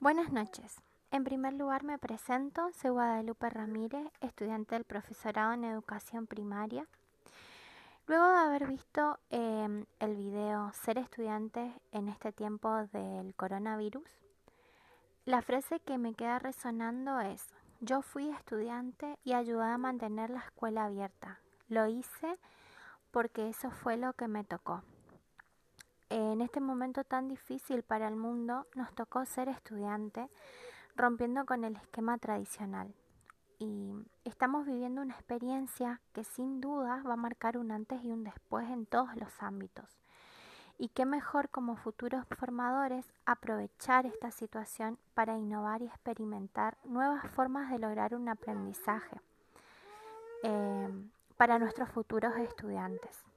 Buenas noches. En primer lugar me presento, soy Guadalupe Ramírez, estudiante del profesorado en educación primaria. Luego de haber visto em, el video Ser estudiante en este tiempo del coronavirus, la frase que me queda resonando es, yo fui estudiante y ayudé a mantener la escuela abierta. Lo hice porque eso fue lo que me tocó en este momento tan difícil para el mundo nos tocó ser estudiante, rompiendo con el esquema tradicional. Y estamos viviendo una experiencia que sin duda va a marcar un antes y un después en todos los ámbitos. Y qué mejor como futuros formadores aprovechar esta situación para innovar y experimentar nuevas formas de lograr un aprendizaje eh, para nuestros futuros estudiantes.